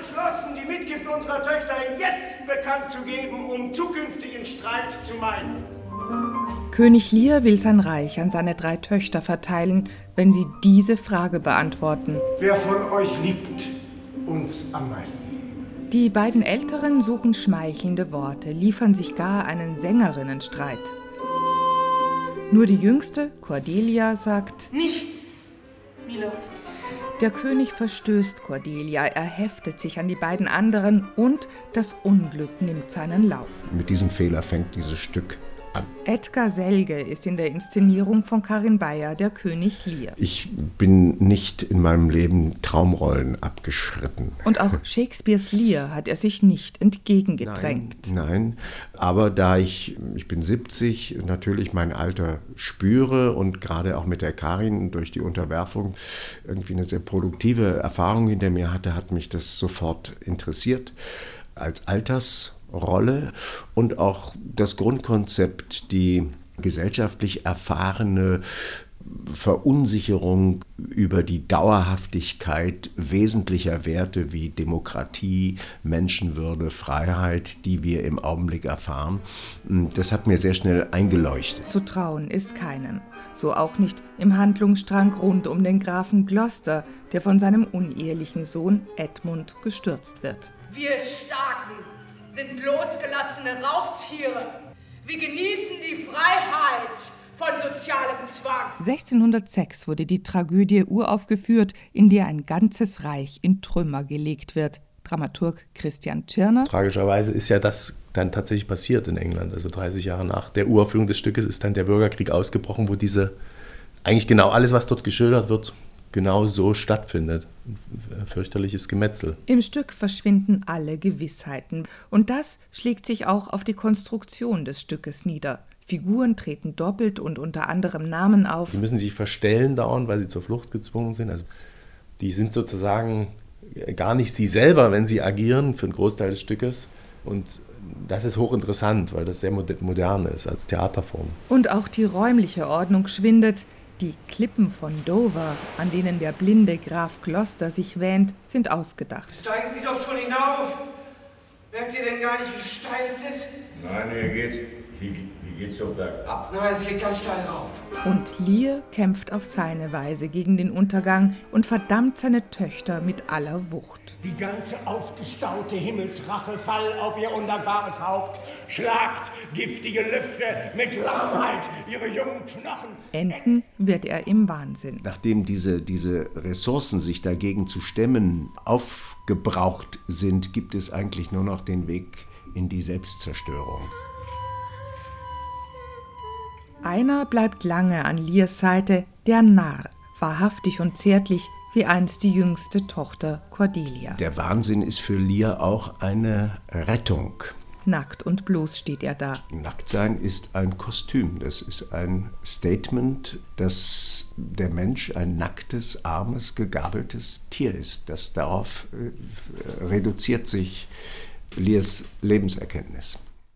beschlossen, die Mitgift unserer Töchter jetzt bekannt zu geben, um zukünftigen Streit zu meiden. König Lear will sein Reich an seine drei Töchter verteilen, wenn sie diese Frage beantworten. Wer von euch liebt uns am meisten? Die beiden Älteren suchen schmeichelnde Worte, liefern sich gar einen Sängerinnenstreit. Nur die jüngste, Cordelia, sagt Nichts, Milo. Der König verstößt Cordelia, er heftet sich an die beiden anderen und das Unglück nimmt seinen Lauf. Mit diesem Fehler fängt dieses Stück an. Edgar Selge ist in der Inszenierung von Karin Bayer der König Lear. Ich bin nicht in meinem Leben Traumrollen abgeschritten. Und auch Shakespeares Lear hat er sich nicht entgegengedrängt. Nein, nein, aber da ich, ich bin 70, natürlich mein Alter spüre und gerade auch mit der Karin durch die Unterwerfung irgendwie eine sehr produktive Erfahrung hinter mir hatte, hat mich das sofort interessiert. Als Alters Rolle und auch das Grundkonzept, die gesellschaftlich erfahrene Verunsicherung über die Dauerhaftigkeit wesentlicher Werte wie Demokratie, Menschenwürde, Freiheit, die wir im Augenblick erfahren. Das hat mir sehr schnell eingeleuchtet. Zu trauen ist keinem. So auch nicht im Handlungsstrang rund um den Grafen Gloucester, der von seinem unehelichen Sohn Edmund gestürzt wird. Wir Starken sind losgelassene Raubtiere. Wir genießen die Freiheit von sozialem Zwang. 1606 wurde die Tragödie uraufgeführt, in der ein ganzes Reich in Trümmer gelegt wird. Dramaturg Christian Tschirner. Tragischerweise ist ja das dann tatsächlich passiert in England. Also 30 Jahre nach der Uraufführung des Stückes ist dann der Bürgerkrieg ausgebrochen, wo diese eigentlich genau alles, was dort geschildert wird, genau so stattfindet. Fürchterliches Gemetzel. Im Stück verschwinden alle Gewissheiten. Und das schlägt sich auch auf die Konstruktion des Stückes nieder. Figuren treten doppelt und unter anderem Namen auf. Die müssen sich verstellen dauernd, weil sie zur Flucht gezwungen sind. Also die sind sozusagen gar nicht sie selber, wenn sie agieren, für einen Großteil des Stückes. Und das ist hochinteressant, weil das sehr modern ist als Theaterform. Und auch die räumliche Ordnung schwindet. Die Klippen von Dover, an denen der blinde Graf Gloucester sich wähnt, sind ausgedacht. Steigen Sie doch schon hinauf! Merkt ihr denn gar nicht, wie steil es ist? Nein, hier geht's, hier, hier geht's so bergab. Nein, es geht ganz steil rauf. Und Lear kämpft auf seine Weise gegen den Untergang und verdammt seine Töchter mit aller Wucht. Die ganze aufgestaute Himmelsrache fall auf ihr undankbares Haupt, schlagt giftige Lüfte mit Lahmheit ihre jungen Knochen. Enden wird er im Wahnsinn. Nachdem diese, diese Ressourcen, sich dagegen zu stemmen, aufgebraucht sind, gibt es eigentlich nur noch den Weg in die Selbstzerstörung. Einer bleibt lange an Lears Seite, der Narr, wahrhaftig und zärtlich, wie einst die jüngste Tochter Cordelia. Der Wahnsinn ist für Lear auch eine Rettung. Nackt und bloß steht er da. Nacktsein ist ein Kostüm, das ist ein Statement, dass der Mensch ein nacktes, armes, gegabeltes Tier ist. Das darauf äh, reduziert sich Lears Lebenserkenntnis.